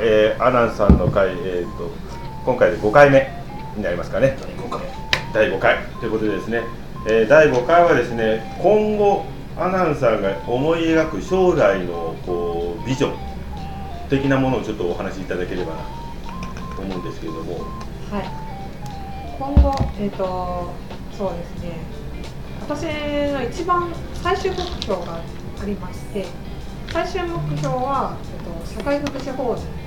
えー、アナンさんの回、えーと、今回で5回目になりますかね。第5回。ということでですね、えー、第5回はですね今後アナンさんが思い描く将来のこうビジョン的なものをちょっとお話しいただければなと思うんですけれども。はい。今後えっ、ー、とそうですね。私の一番最終目標がありまして最終目標は、えっと、社会福祉法人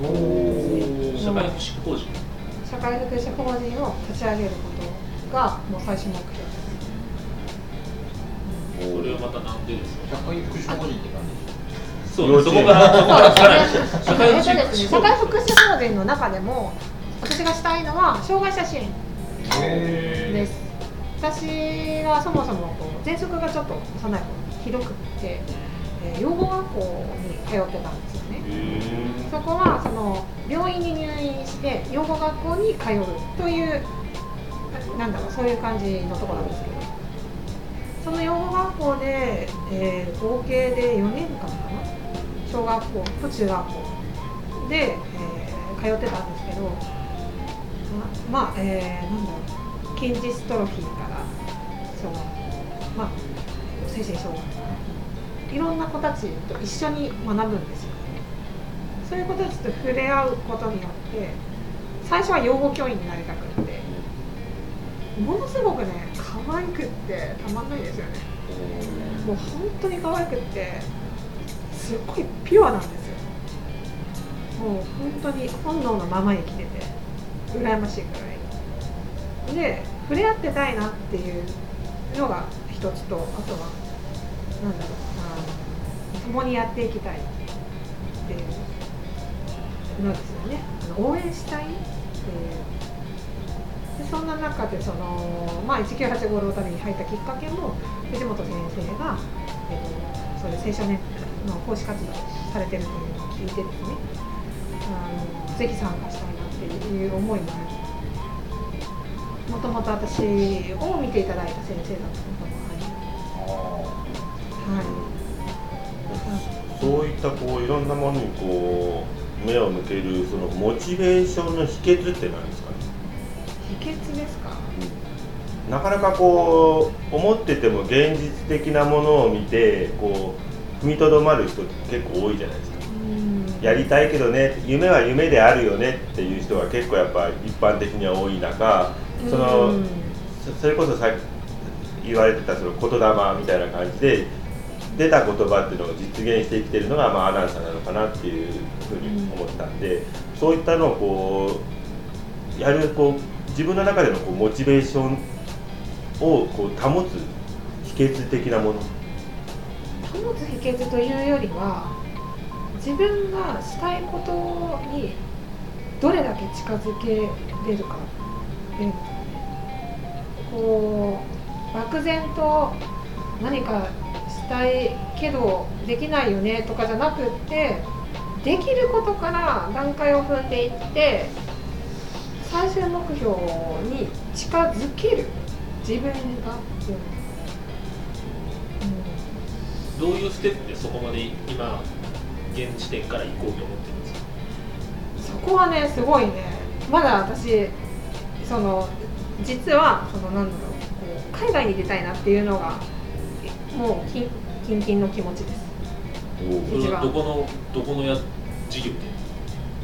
社会福祉法人。社会福祉法人を立ち上げることがもう最終目標です。それはまたなんでですか？社会福祉法人って何そうそこからそこから社会福祉社会福祉法人の中でも私がしたいのは障害者支援です。私はそもそもこう喘息がちょっと幼い頃ひどくってえー、養護学校に通ってたんですよね。そこはその病院に入院して養護学校に通うというなんだろうそういう感じのとこなんですけど。その養護学校で、えー、合計で4年間かな？小学校と中学校で、えー、通ってたんですけどままあ、えー、なんだろう筋ジストロフィーからそのまあ精神障害いろんな子たちと一緒に学ぶんですよね。そういう子たちと触れ合うことによって最初は養護教員になりたくってものすごくね可愛くってたまんないですよね。もう本当に可愛くってすっごいピュアなんですよ。もう本当に本能のまま生きてて羨ましいくらい。で触れ合ってたいなっていうのが一つとあとはなんだろう共にやっていきたいっていうのですよね。応援したいっていうでそんな中でその、まあ、1985ロータリーに入ったきっかけも藤本先生が、えー、そういう青少年の講師活動をされてるというのを聞いてですね。あのぜひ参加したいなっていう思いもありもともと私を見ていただいた先生だったこともありはいそういったこういろんなものにこう目を向けるそのモチベーションの秘訣って何ですかね？秘訣ですか、うん、なかなかこう思ってても現実的なものを見てこう踏みとどまる人って結構多いじゃないですか。やりたいけどね夢は夢であるよねっていう人が結構やっぱ一般的には多い中そのそれこそさ言われてたその言霊みたいな感じで出た言葉っていうのを実現してきてるのが、まあ、アナウンサーなのかなっていうふうに思ったんで、そういったのをこうやるこう自分の中でのこうモチベーションをこう保つ秘訣的なもの。保つ秘訣というよりは自分がしたいことにどれだけ近づけれるか。でこう漠然と何かしたいけどできないよねとかじゃなくってできることから段階を踏んでいって最終目標に近づける自分がっていう、ん、どういうステップでそこまで今現時点から行こうと思ってるんですかそこはねすごいねまだ私その実はそのなんだろう海外に出たいなっていうのがもうキンキンキンの気持ちです。それはどこのどこのや事業で？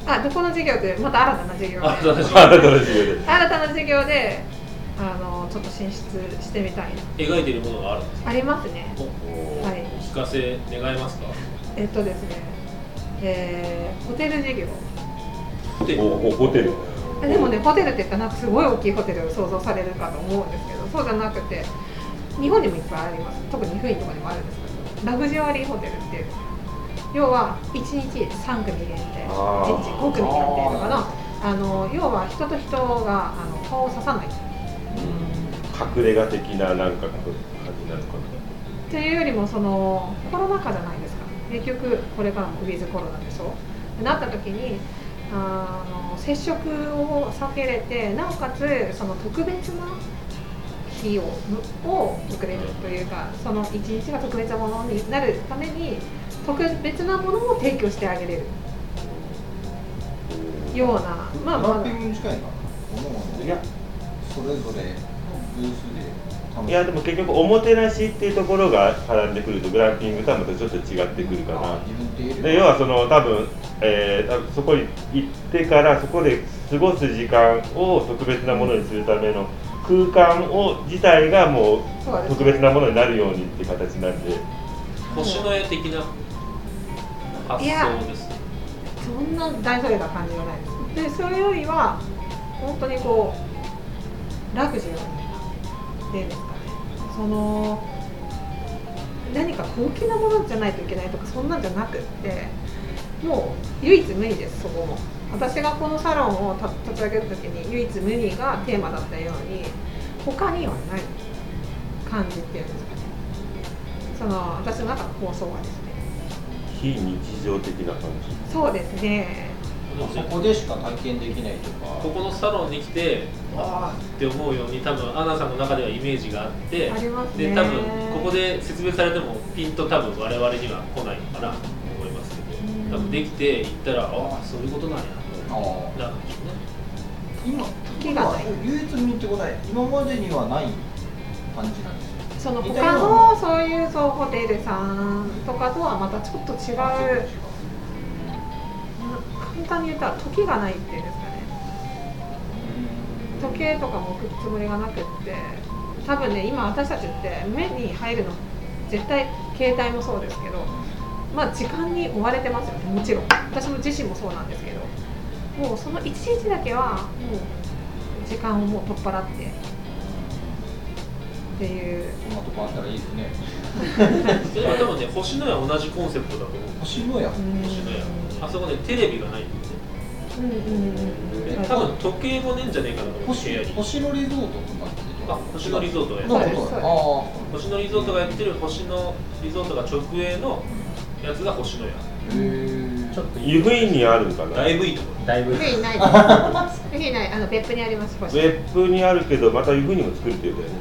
あどこの事業ってまた新たな事業で。新たな事業で。新たな事業で。あのちょっと進出してみたい描いてるものがあるんですか？ありますね。はい。聞かせ願えますか？えっとですねえー、ホテル事業。ホテル。ホテル。でもねホテルって言ったらなんかすごい大きいホテルを想像されるかと思うんですけどそうじゃなくて日本にもいっぱいあります。特に福井とかにもあるんですけどラグジュアリーホテルっていう要は1日3組限定1日5組限定とかのあの要は人と人があの顔を刺さない。隠れ家的ななんか感じなのかな。っていうよりもそのコロナ禍じゃないですか。結局これからもウィズコロナでしょ。なった時にあの接触を避けれてなおかつその特別な費用をくれるというかその一日が特別なものになるために特別なものを提供してあげれるようなまあまあ。グランピングに近いやそれぞれブースで楽しいやでも結局おもてなしっていうところが絡んでくるとグランピングとはまたちょっと違ってくるかな。で要はその多分、えー多分そこに行ってからそこで過ごす時間を特別なものにするための空間を自体がもそう特別なものになるようにっていう形なんで。星の絵的な発いや想ですね。そんな大それた感じはないです。でそれよりは本当にこうラグジュアリーなっていうんですかね。その何か高級なものじゃないといけないとかそんなんじゃなくってもう唯一無二ですそこも私がこのサロンを立立ち上げる時に唯一無二がテーマだったように他にはない感じっていうんですかね。その私の中の構想がですね。非日常的な感じ。そうですね。そこでしか体験できないとか。ここのサロンに来てああって思うように多分アンナさんの中ではイメージがあってありますね。で多分ここで説明されてもピンと多分我々には来ないのかなと思いますけうん。ど多分できて行ったらああそういうことなんやなるんでしょうね今時がない。唯一無二ってことは今までにはない感じなんですよ。その他のそういうそうホテルさんとかとはまたちょっと違う。あちょっと違う。簡単に言ったら時がないっていうんですかね。時計とかも置くつもりがなくって。多分ね今私たちって目に入るの絶対携帯もそうですけどまあ時間に追われてますよねもちろん。私も自身もそうなんですけどもうその一日だけはもう時間をもう取っ払ってっていう。そんなとこあったらいいですね。それは多分ね星のや同じコンセプトだと思う。星のや。うん。星のや。あそこねテレビがないんでね。うんうんうん。で多分時計もねえんじゃねえかなと思って星星野リゾートとかってあ星野リゾートがやってる。星野リゾートがやってる星野リゾートが直営のやつが星野や。へえちょっと湯布院にあるんかな？だいぶいいとこ。ろだいぶ。フィない。です。フィない、あの別府にあります。星別府にあるけどまた湯布院にも作るって言うんだよね。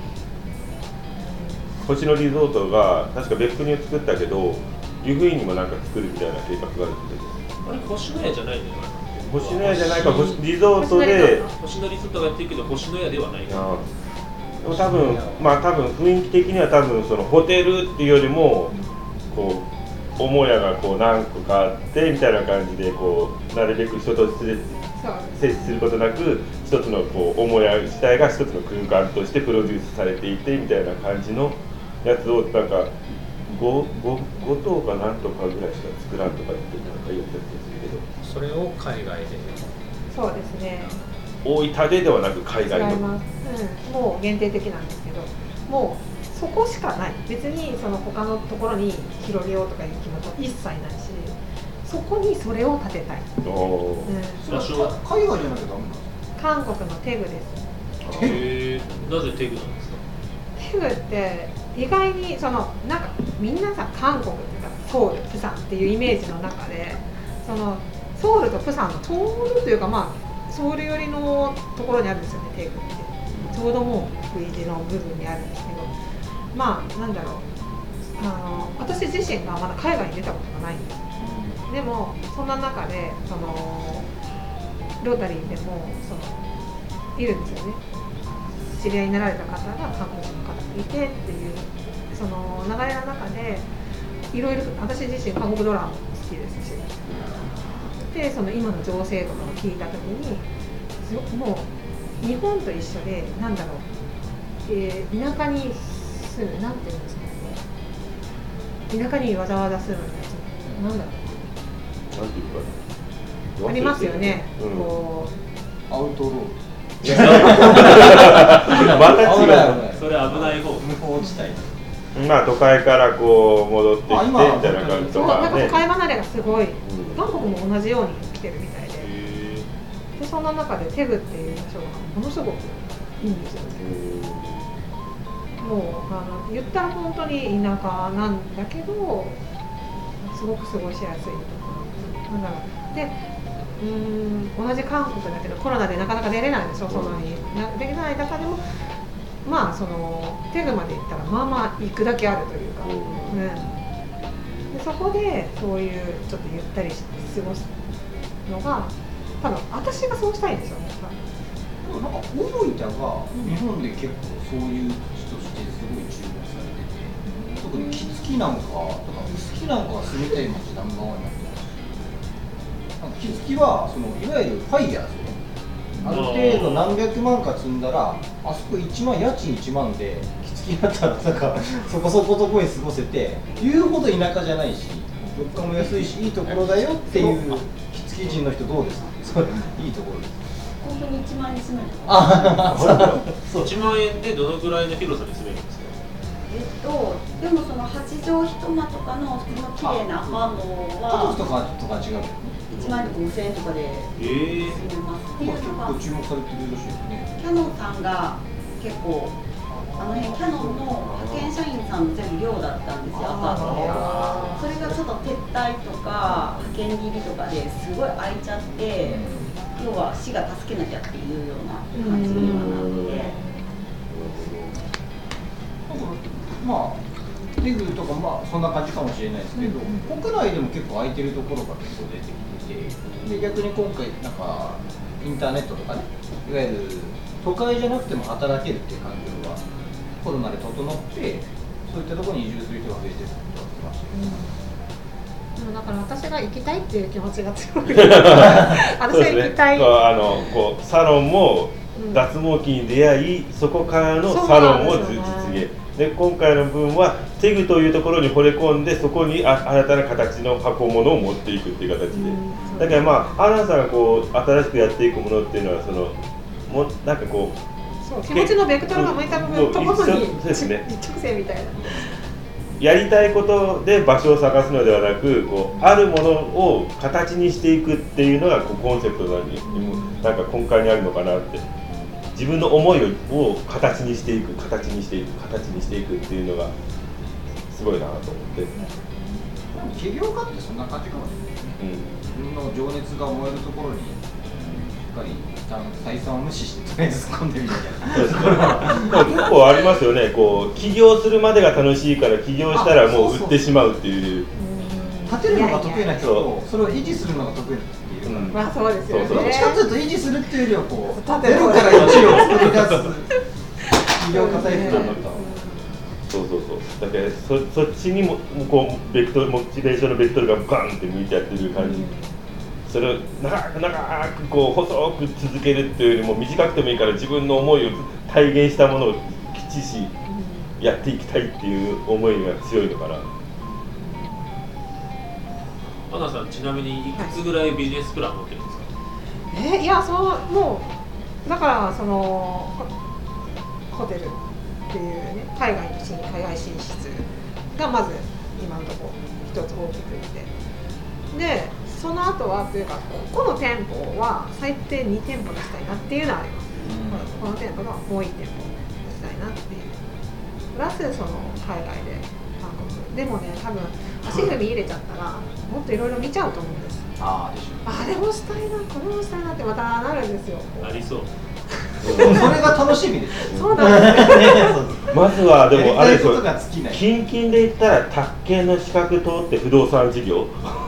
星野リゾートが確か別府に作ったけど湯布院にもなんか作るみたいな計画があるって言ってあれ星野屋じゃないんだよ。なた星野屋じゃないか星リゾートで。星野リゾート。がやってるけど星野屋ではないあーでも多分まあ多分雰囲気的には多分そのホテルっていうよりもこう母屋がこう何個かあってみたいな感じでこうなるべく人と接そう接することなく一つのこう母屋自体が一つの空間としてプロデュースされていてみたいな感じのやつをなんか 5, 5, 5棟かなんとかぐらいしか作らんとか言ってなんか言った気がするけどそれを海外でそうですね。大分でではなく海外のます。うん、もう限定的なんですけど、もうそこしかない。別にその他のところに広げようとかいう気持ちは一切ないし、そこにそれを建てたい。うん、それはか海外じゃなきゃダメなんです韓国のテグです。へえなぜテグなんですか？テグって意外にそのなんかみんなさ韓国っていうかソウルプサンっていうイメージの中でそのソウルとプサンのちょうどというかまあソウル寄りのところにあるんですよねテグって。ちょうどもう V 字の部分にあるんですけどまあなんだろう。あの私自身がまだ海外に出たことがないんですでもそんな中でそのロータリーでもそのいるんですよね。知り合いになられた方が韓国の方がいてっていうその流れの中でいろいろ私自身韓国ドラマも好きですし。でその今の情勢とかを聞いた時にすごくもう日本と一緒でなんだろう、えー田舎に住むなんていうんですかね。田舎にわざわざ住むんですなんだろうなんていう。かなありますよね、うん。こアウトロー。また違危ないうそれ危ない方無法地帯まあ都会からこう戻ってきてみたいな感じうそうとかね。なんか都会離れがすごい、ん韓国も同じように来てるみたいで。へでそんな中でテグっていう場所がものすごくいいんですよねもうあの言ったら本当に田舎なんだけどすごく過ごしやすいところなんだろう。でうーん同じ韓国だけどコロナでなかなか出れないでしょ外になできない中でもまあそのテグまで行ったらまあまあ行くだけあるというか、ううん。ん、でそこでそういうちょっとゆったりして過ごすのが多分私がそうしたいんですよねでもなんか大分が日本で結構そういう特に木付なんかとか臼木なんかは住みたい街ナンバーワンになってますなんか木付はそのいわゆるファイヤーズねある程度何百万か積んだらあそこ1万家賃1万で木付きだったらなんかそこそこどこに過ごせて言うほど田舎じゃないし物価も安いしいいところだよっていう木付き人の人どうです？かいいところです本当に1万円に住めるあそう。1万円でどのぐらいの広さに住めるんですか？えっとでもその8畳一間とかの普通の綺麗なアパート家族とはかとか違うけどね1万円とか5000円とかでええ住めます。っていう結のが構注目されてるらしいですね。キャノンさんが結構あの辺キャノンの派遣社員さんの全部寮だったんですよアパー。トでそれがちょっと撤退とか派遣切りとかですごい空いちゃって要は市が助けなきゃっていうような感じにはなって。まあテグとかまあそんな感じかもしれないですけど、国内でも結構空いてるところが結構出てきててで逆に今回なんかインターネットとかねいわゆる都会じゃなくても働けるっていう環境がコロナで整ってそういったところに移住する人が増えてるってことは聞きましでもだから私が行きたいっていう気持ちが強い。私 そうですね。が行きたい、そうあのこうサロンもうん。脱毛器に出会いそこからのサロンを実ね現で今回の分はテグというところに惚れ込んでそこにあ新たな形の箱物を持っていくっていう形で、うん。だからまあアナウンサーがこう新しくやっていくものっていうのはそのもなんかこうそう気持ちのベクトルが向いた部分ともそうにそうですね。一直線みたいな。やりたいことで場所を探すのではなくこうあるものを形にしていくっていうのがこうコンセプトなのに、なんか根幹にあるのかなって自分の思いをを形にしていく形にしていく形にしていくっていうのがすごいなと思って、起業家ってそんな感じかもしれな。いですねうん、自分の情熱が燃えるところにしっかりあの採算を無視してとりあえず突っ込んでみたいな結構ありますよね。こう起業するまでが楽しいから起業したらもう売ってしまうっていう。立てるのが得意な人そとそれを維持するのが得意な人。っているから、うん。まあそうですよね。そうそう。どっちかっていうと維持するっていうよりはこうゼロから1を作り出す起業家タイプなんだったそうそうそう。だからそそっちにもこうベクトルモチベーションのベクトルがガンって向いてやってる感じ、それを長く長くこう細く続けるっていうよりも短くてもいいから自分の思いを体現したものをきっちしやっていきたいっていう思いが強いのかなアナさんちなみにいくつぐらいビジネスプラン持ってるんですか、えいやそうもうだからそのホホテルっていうね海外の進海外進出がまず今のところ一つ大きくいて。でその後はというかここの店舗は最低2店舗出したいなっていうのはあります、この店舗がもう1店舗出したいなっていう。プラスその海外で韓国。でもね多分足踏み入れちゃったらもっといろいろ見ちゃうと思うんです。ああでしょ。あれもしたいなこれもしたいなってまたなるんですよ。ありそう。それが楽しみでしょそうなんですよ。ねまずはでもあれですよ。近々で言ったら宅建の資格通って不動産事業。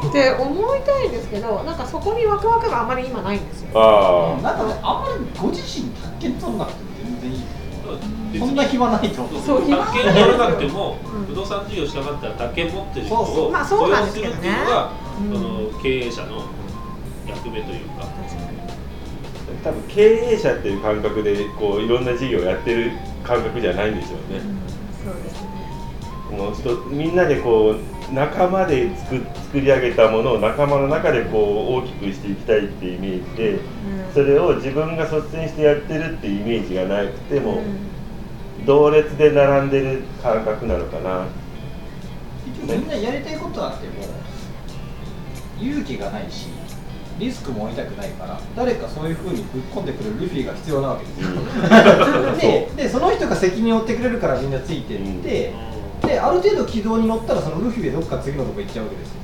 って思いたいんですけどなんかそこにワクワクがあまり今ないんですよ。ああなんかねあんまりご自身宅建取らなそんな暇ないと。思うそう暇宅建取らなくても、うん。不動産事業したかったら宅建持ってる人そうそをまあそうなんですするけどね。っていうのが、うん。その経営者の役目というか、多分経営者っていう感覚でこういろんな事業をやってる感覚じゃないんでしょうね、そうですね。もうちょっとみんなでこう仲間で作作り上げたものを仲間の中でこう大きくしていきたいっていうイメージでうん。それを自分が率先してやってるっていうイメージがなくてもうん同列で並んでる感覚なのかな。みんなやりたいことあっても勇気がないしリスクも負いたくないから誰かそういうふうにぶっ込んでくるルフィが必要なわけですよ。ででその人が責任を負ってくれるからみんなついてって、である程度軌道に乗ったらそのルフィでどっか次のとこ行っちゃうわけですよ。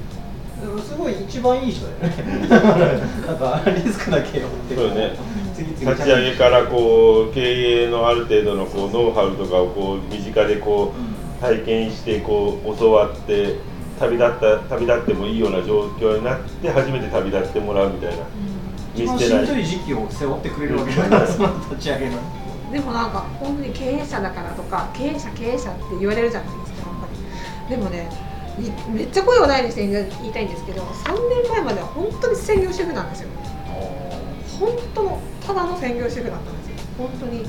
すごい一番いい人だよね。なんかリスクだけ負ってそうね立ち上げからこう経営のある程度のこうノウハウとかをこう身近でこう体験してこう教わって旅立った旅立ってもいいような状況になって初めて旅立ってもらうみたいな。一番しんどい時期を背負ってくれるわけじゃないですか、その立ち上げの。でもなんか本当に経営者だからとか経営者経営者って言われるじゃないですかやっぱり。でもねいめっちゃ声を大にして言いたいんですけど3年前までは本当に専業主婦なんですよ。本当のただの専業主婦だったんですよ。本当に。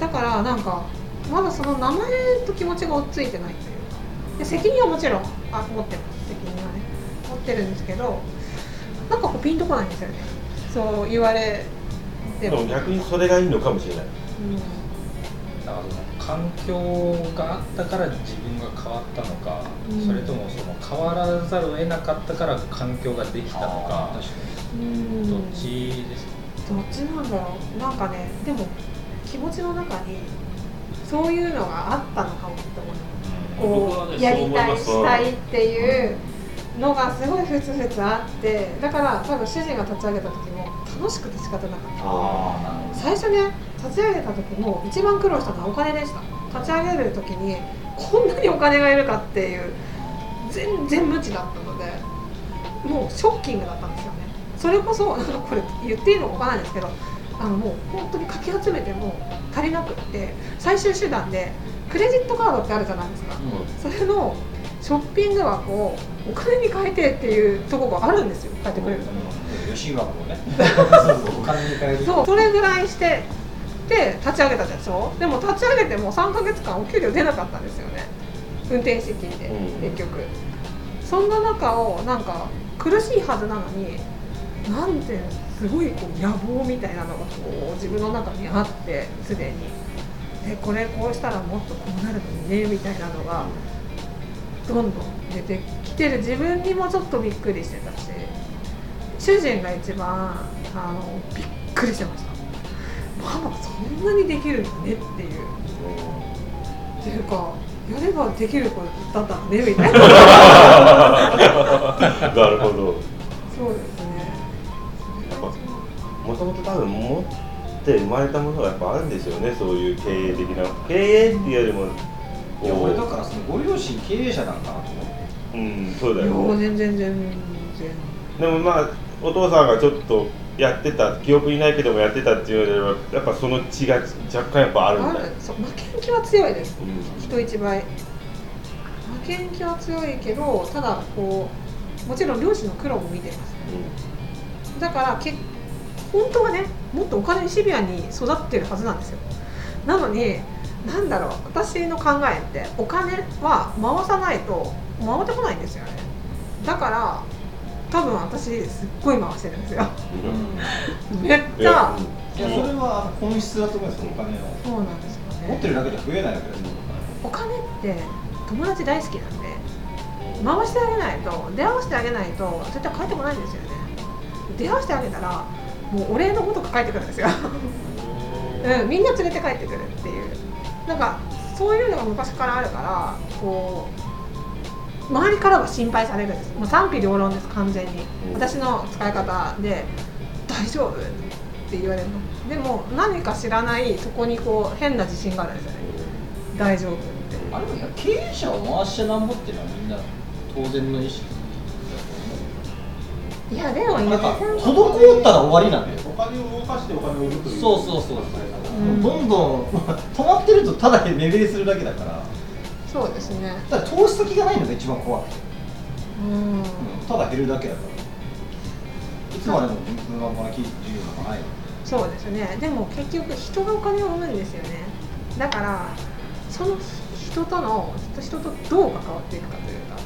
だからなんかまだその名前と気持ちが追っついてないという。かで責任はもちろんあ持ってます。責任はね。持ってるんですけどなんかこうピンとこないんですよね。そう言われてでも逆にそれがいいのかもしれない。うん。だからその環境があったから自分が変わったのか、うん。それともその変わらざるを得なかったから環境ができたのか確かうん。どっちですか？どっちなんだろうなんかねでも気持ちの中にそういうのがあったのかもって思う。こうやりたいしたいっていうのがすごいふつふつあってだから多分主人が立ち上げた時も楽しくて仕方なかった。最初ね立ち上げた時も一番苦労したのはお金でした。立ち上げる時にこんなにお金がいるかっていう全然無知だったのでもうショッキングだったんですよ。ねそれこそなんかこれ言っていいのかわからないんですけどあのもう本当にかき集めても足りなくって最終手段でクレジットカードってあるじゃないですか。それのショッピング枠をお金に変えてっていうところがあるんですよ。変えてくれるところね。そうそうお金に変える。そう。それぐらいしてで立ち上げたでしょでも立ち上げても3か月間お給料出なかったんですよね。運転資金でうん。結局、そんな中をなんか苦しいはずなのになんてすごいこう野望みたいなのがこう自分の中にあってすでにでこれこうしたらもっとこうなるのにねみたいなのがどんどん出てきてる自分にもちょっとびっくりしてたし主人が一番あのびっくりしてましたママそんなにできるのねっていう。っていうかやればできる子だったのねみたいな。なるほど。そう。ですねもともと多分持って生まれたものがやっぱあるんですよねそういう経営的な。経営っていうよりもいや俺だこからそのご両親経営者なんかなと思って。ううんそうだよね。全然全然でもまあお父さんがちょっとやってた記憶にないけどもやってたっていうのではやっぱその血が若干やっぱあるんあだる。そう負けん気は強いです。うん。人一倍。負けん気は強いけどただこうもちろん両親の苦労も見てます。だからけ本当はねもっとお金にシビアに育ってるはずなんですよ。なのになんだろう私の考えってお金は回さないと回ってこないんですよね。だから多分私すっごい回してるんですよ。めっいちゃやいやそれはあの本質だと思いますよお金のそうなんですよね。持ってるだけじゃ増えないわけですよお金。って友達大好きなんで回してあげないと出会わせてあげないと絶対帰ってこないんですよね。出会わせてあげたらもうお礼のごとく帰ってくるんですよ、うん、みんな連れて帰ってくるっていう。なんかそういうのが昔からあるからこう周りからは心配されるんです。もう賛否両論です完全に。うん。私の使い方で大丈夫って言われるの。でも何か知らないそこにこう変な自信があるんですよね。大丈夫って。あれもいや経営者を回しちゃなんぼっていうのはみんな当然の意識いやでもなんか滞ったら終わりなんだよ。お金を動かしてお金を売るという。そうそうそうう。ん。どんどん止まってるとただ目減りするだけだから。そうですね。だから投資先がないのが一番怖くて、うん。ただ減るだけだから。いつまでも分がこなき授業なんかないそうですね。でも結局人がお金を生むんですよね。だからその人との人とどう関わっていくかというか、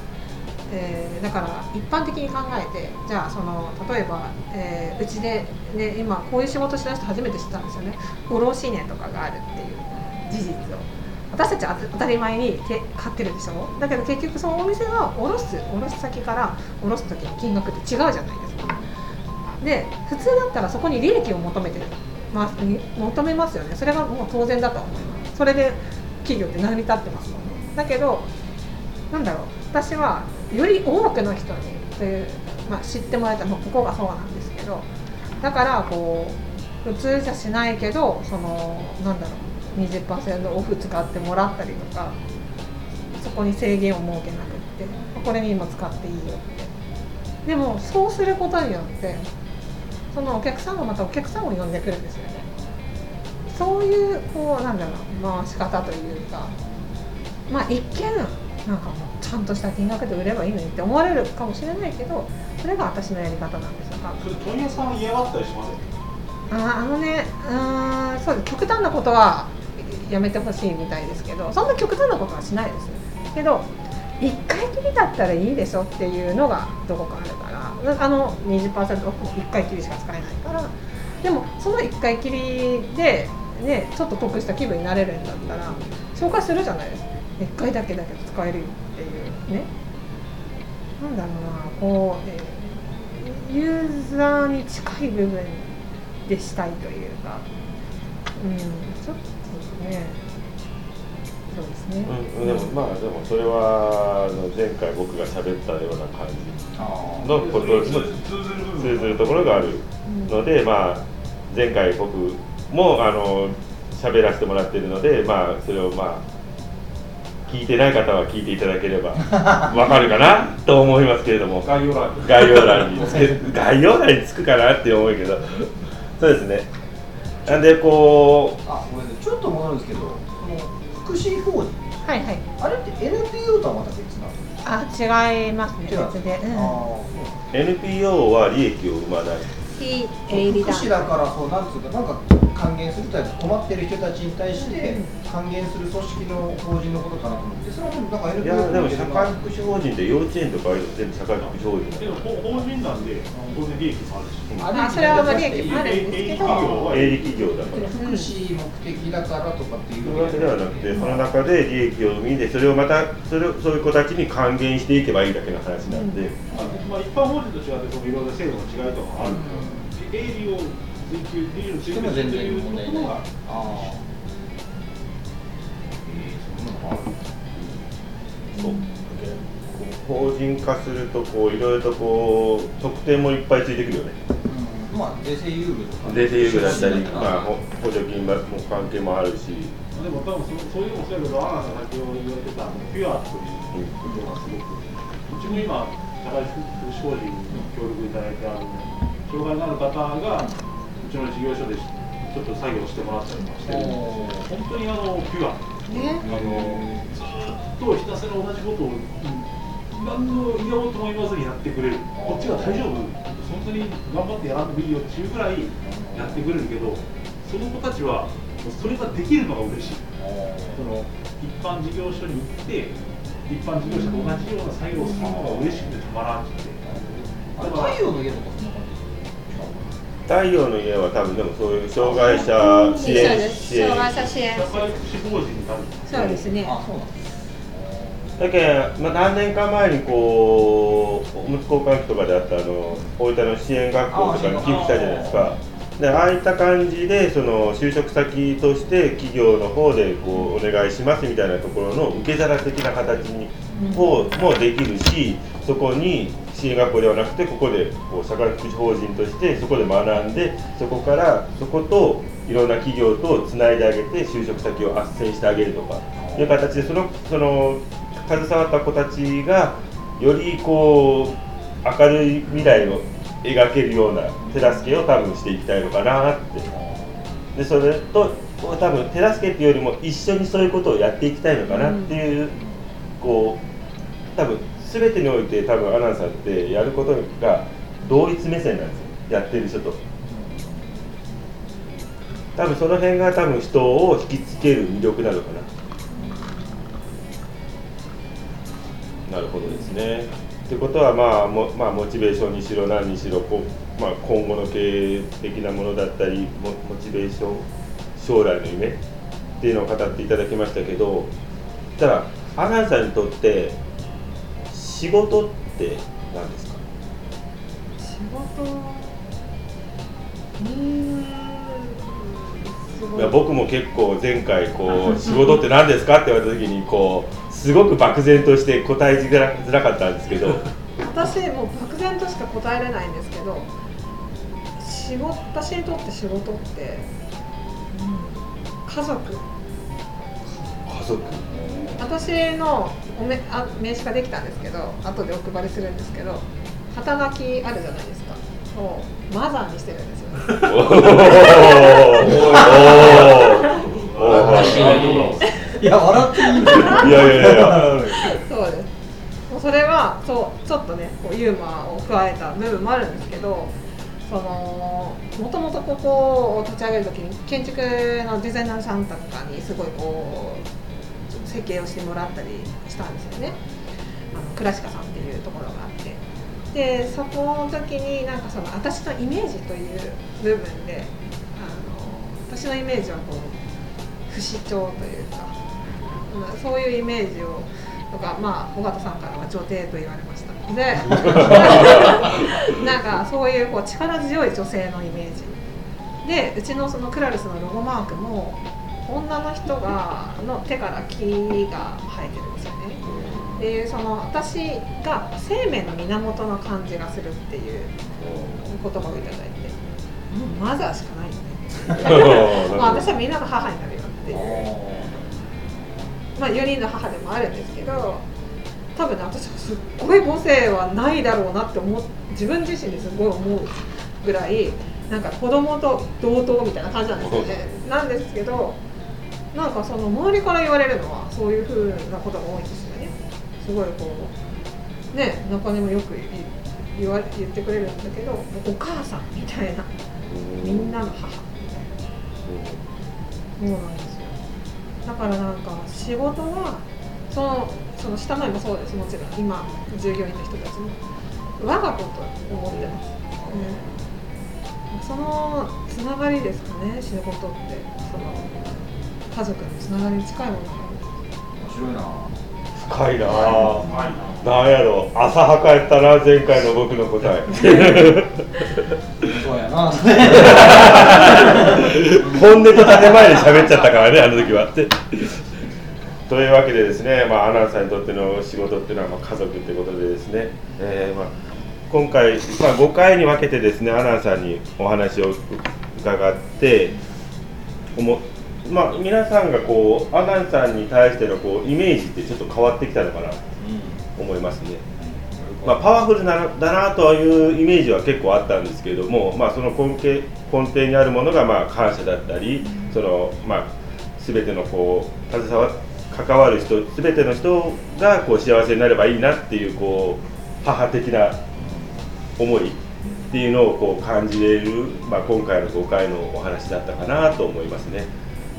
えーだから一般的に考えてじゃあその例えば、えーうちで、ね、今こういう仕事しだして初めて知ったんですよね。卸値とかがあるっていう事実を。私たちは当たり前に買ってるでしょ？だけど結局そのお店が卸す卸先から卸す時の金額って違うじゃないですか。で普通だったらそこに利益を求めてる、まあ、求めますよね。それがもう当然だと思いますそれで企業って成り立ってますもんね。だけどなんだろう。私はより多くの人にという、まあ、知ってもらえた、まあ、ここがそうなんですけどだからこう普通じゃしないけどそのなんだろう20%オフ使ってもらったりとかそこに制限を設けなくってこれに今使っていいよって。でもそうすることによってそのお客さんがまたお客さんを呼んでくるんですよね。そういうこうなんだろう回し方というかまあ一見なんかもうちゃんとした金額で売ればいいのにって思われるかもしれないけどそれが私のやり方なんですよ。それ問屋さん嫌がったりしません？ああのねうーんそうです。極端なことはやめてほしいみたいですけどそんな極端なことはしないですけど1回きりだったらいいでしょっていうのがどこかあるからあの20%オフ1回きりしか使えないからでもその1回きりでねちょっと得した気分になれるんだったら紹介するじゃないですか。1回だけだけど使えるよねなんだろうなこう、えーユーザーに近い部分でしたいというか。うんちょっとね。そうですね、うん、でもまあでもそれはあの前回僕が喋ったような感じあのことにも通ずる部分通ずるところがあるので、まあ前回僕もあの喋らせてもらっているので、まあそれをまあ聞いてない方は聞いていただければ わかるかなと思いますけれども。概要欄に概要欄に。つけ概要欄につくかなって思うけど。そうですね。なんでこうあごめんなさい。ちょっと戻るんですけどその福祉法人。はいはい。あれって NPO とはまた別なの？あ違いますね。別で、うん、NPO は利益を生まない。非営利団福祉だからそうなんつうかなんか還元するとは困ってる人たちに対して還元する組織の法人のことかなと思ってそれはでもなんかい NPO やでも社会福祉法人で幼稚園とかああいうの全部社会福祉法人でも法法人なんで当然利益もあるし。あそれはまあ利益もあるんですけど営利企業だから福祉目的だからとかっていそううわけではなくてその中で利益を生みでそれをまたそれをそういう子たちに還元していけばいいだけの話なんで、まあまあ、一般法人と違ってそのいろいろ制度の違いとかもあるけど、営利を追しても全求するという然問題ない。ことがあそう法人化するとこういろいろとこう特典もいっぱいついてくるよね。あ、うん、まあ税制優遇とか。税制優遇だったり、まあ、補助金も関係もあるしでも多分そそういうのもそうやけど、アナさん先ほど言われてたあのピュアということがすごく、うちも今、社会福祉法人に協力いただいてある障害のある方が、うちの事業所でちょっと作業してもらったりもしてるんです。けど、本当にあのピュア、ね。あのずっとひたすら同じことを、何の嫌とも言わずにやってくれる、こっちが大丈夫、そんなに頑張ってやらんでもいいよっていうぐらいやってくれるけど、その子たちは、それができるのが嬉しい。その一般事業所に行って、一般事業者と同じような作業をするのが嬉しくてたまらんくて。あ太陽の家と？か太陽の家は多分でもそういう障害者支援障害者支援。そうですね。だけど、まあ、何年か前にこうおむつ交換機とかであったあの大分の支援学校とかに寄付したじゃないですか。でああいった感じでその就職先として企業の方でこうお願いしますみたいなところの受け皿的な形にももできるしそこに支援学校ではなくてここでこう社会福祉法人としてそこで学んでそこからそこといろんな企業とつないであげて就職先を斡旋してあげるとかいう形でそのその携わった子たちがよりこう明るい未来を描けるような手助けを多分していきたいのかなって。でそれと多分手助けっていうよりも一緒にそういうことをやっていきたいのかなっていう、こう多分全てにおいて多分アナウンサーってやることが同一目線なんですよ。やってる人と。多分その辺が多分人を引きつける魅力なのかな。なるほどですね。ってことはまあも、まあ、モチベーションにしろ何にしろこう、まあ、今後の経営的なものだったりモモチベーション将来の夢っていうのを語っていただきましたけどただアナンさんにとって仕事って何ですか？仕事？うーんすごい。や僕も結構前回こう仕事って何ですかって言われた時にこうすごく漠然として答えづらづらかったんですけど。私もう漠然としか答えれないんですけど仕事私にとって仕事って、うん、家族。家族。私のおめあ名刺ができたんですけど後でお配りするんですけど肩書きあるじゃないですか。そうマザーにしてるんですよ。ねおー。おー。おー。私いや笑っていいんだよいやいやいやそうですもうそれはそうちょっとねこうユー。モアを加えた部分もあるんですけどそのもともとここを立ち上げる時に建築のデザイナー。さんとかにすごいこう設計をしてもらったりしたんですよね。あのクラシカさんっていうところがあって。でそこの時になんかその私のイメージという部分であの私のイメージはこう不死鳥というかまあそういうイメージをとかまあ尾形さんからは女帝と言われましたで なんかそういうこう力強い女性のイメージ。でうちのそのクラルスのロゴマークも女の人がの手から木が生えてるんですよねっていうその私が生命の源の感じがするっていう言葉をいただいて。もうマザーしかないよね まあ私はみんなの母になるよっていう。まあ、4人の母でもあるんですけど多分ね私はすっごい母性はないだろうなって思っ自分自身ですごい思うぐらいなんか子供と同等みたいな感じなんですよね。なんですけどなんかその周りから言われるのはそういうふうなことが多いんですよね。すごいこうね中根もよく言わ言ってくれるんだけどお母さんみたいなみんなの母みたいな。そうなんですよ。だからなんか仕事はそのその下のもそうです。もちろん今従業員の人たちも。我が子と思ってます、うん、そのつながりですかね仕事って。その家族のつながりに近いもの白いな。深いな。ぁなんやろ。浅はかやったな前回の僕の答え。そうやな。本音と建前で喋っちゃったからねあの時は。というわけでですね、まあ、アナウンサーにとっての仕事っていうのはまあ家族ってことでですね、えーまあ、今回、まあ、5回に分けてですねアナウンサーにお話を伺って思まあ、皆さんがこうアナウンサーに対してのこうイメージってちょっと変わってきたのかなと思いますね。まあ、パワフルなだなというイメージは結構あったんですけれども、まあ、その根底根底にあるものがまあ感謝だったりその、まあ、全てのこう携わ関わる人全ての人がこう幸せになればいいなっていうこう母的な思いっていうのをこう感じれる、まあ、今回の5回のお話だったかなと思いますね。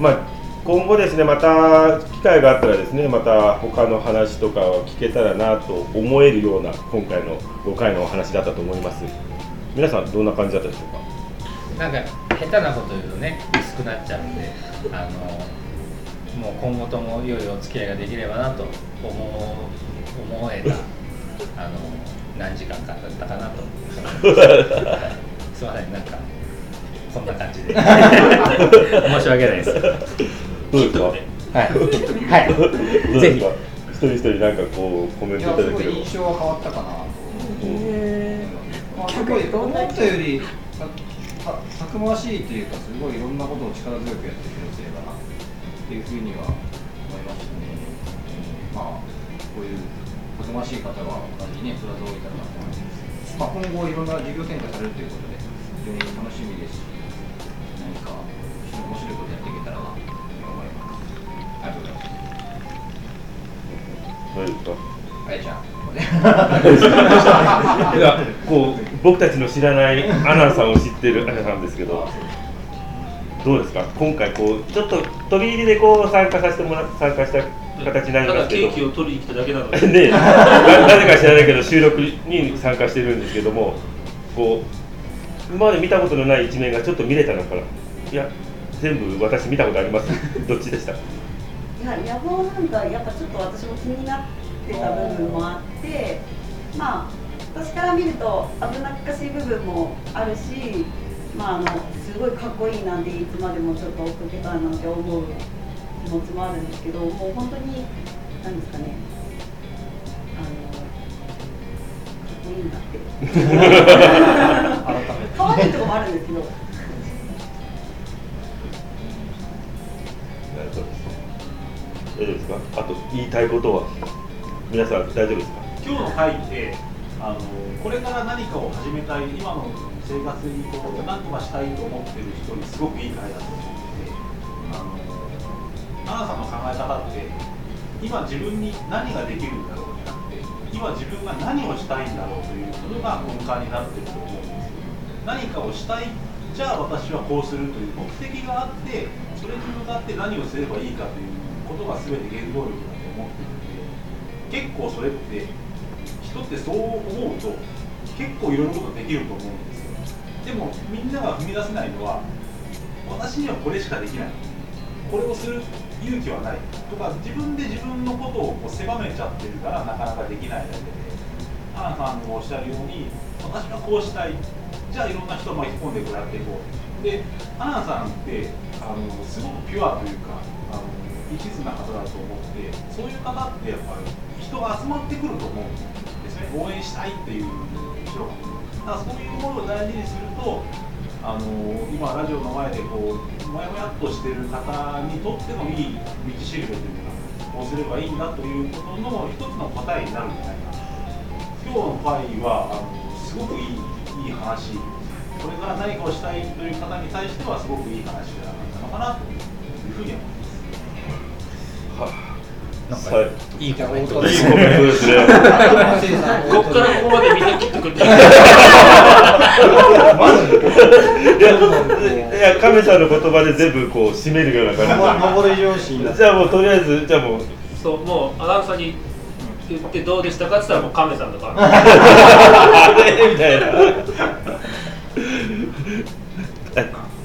まあ今後ですねまた機会があったらですねまた他の話とかを聞けたらなと思えるような今回の5回のお話だったと思います。皆さんどんな感じだったでしょうなんか下手なこと言うとね薄くなっちゃうんであのもう今後とも良いお付き合いができればなと思う思えたあの何時間かだったかなと。思い。ますすいませんなんかこんな感じで。申し訳ないです。かどうですか？はい、はい、どうですか？一人一人なんかこうコメンいトいただければ。やすごい印象は変わったかな。とへまあ、すごい思ったよりたくましいというかすごいいろんなことを力強くやってくれてればなっていうふうには思いましたね、うんまあこういうたくましい方が他にねプラザを置いたらなと思います、まあ、今後いろんな事業展開されるということで非常に楽しみですし何か面白いことやっていけたらな。と思いますありがとうございます。どうですかあやちゃんいやこう僕たちの知らないアナさんを知ってるアナさんですけどどうですか？今回こうちょっと飛び入りでこう参加させてもら参加した形になりますけど。ケーキを取りに来ただけなので。ねななぜか知らないけど収録に参加してるんですけどもこう今まで見たことのない一面がちょっと見れたのかないや全部私見たことあります。どっちでした？いや野望なんかやっぱちょっと私も気になってた部分もあってまあ私から見ると危なっかしい部分もあるしまああのすごいかっこいいなんていつまでもちょっと追っかけたいなんて思う気持ちもあるんですけどもう本当に何ですかね。あのかっこいいんだって。可愛いとこもあるんですけどか？あと言いたいことは？皆さん大丈夫ですか？今日の会ってあのこれから何かを始めたい今の生活にこう何とかしたいと思ってる人にすごくいい回だと思っててあのアナさんの考え方って今自分に何ができるんだろうじゃなくて今自分が何をしたいんだろうということが根幹になってると思うんです何かをしたいじゃあ私はこうするという目的があってそれに向かって何をすればいいかということが全て原動力だと思ってるので結構それって人ってそう思うと結構いろん。なことできると思うん。ですよでもみん。なが踏み出せないのは私にはこれしかできないこれをする勇気はないとか自分で自分のことをこう狭めちゃってるからなかなかできないだけでアナさん。がおっしゃるように私はこうしたいじゃあいろん。な人を巻き込ん。でこうやっていこうでアナさん。ってあのすごくピュアというか一途な方だと思ってそういう方ってやっぱり人が集まってくると思うんですね応援したいっていう人がだからそういうものを大事にするとあの今ラジオの前でこうもやもやっとしてる方にとってのいい道しるべというかこうすればいいんだということの一つの答えになるんじゃないかな。今日の会はあのすごくいいいい話。これから何かをしたいという方に対してはすごくいい話じゃなかったのかなというふうに思います。なんかはいいいコメントですね。こっからここまでみんな切ってくれていやいや亀さんの言葉で全部こう締めるような感じ。じゃあもうとりあえずじゃあもうそうもうアナウンサーに言ってどうでしたか？って言ったらもうカメさんとか みたいな。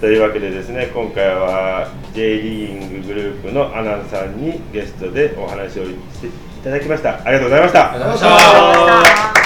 というわけでですね今回は J リーググループのアナンさんにゲストでお話をしていただきました。ありがとうございました。ありがとうございました。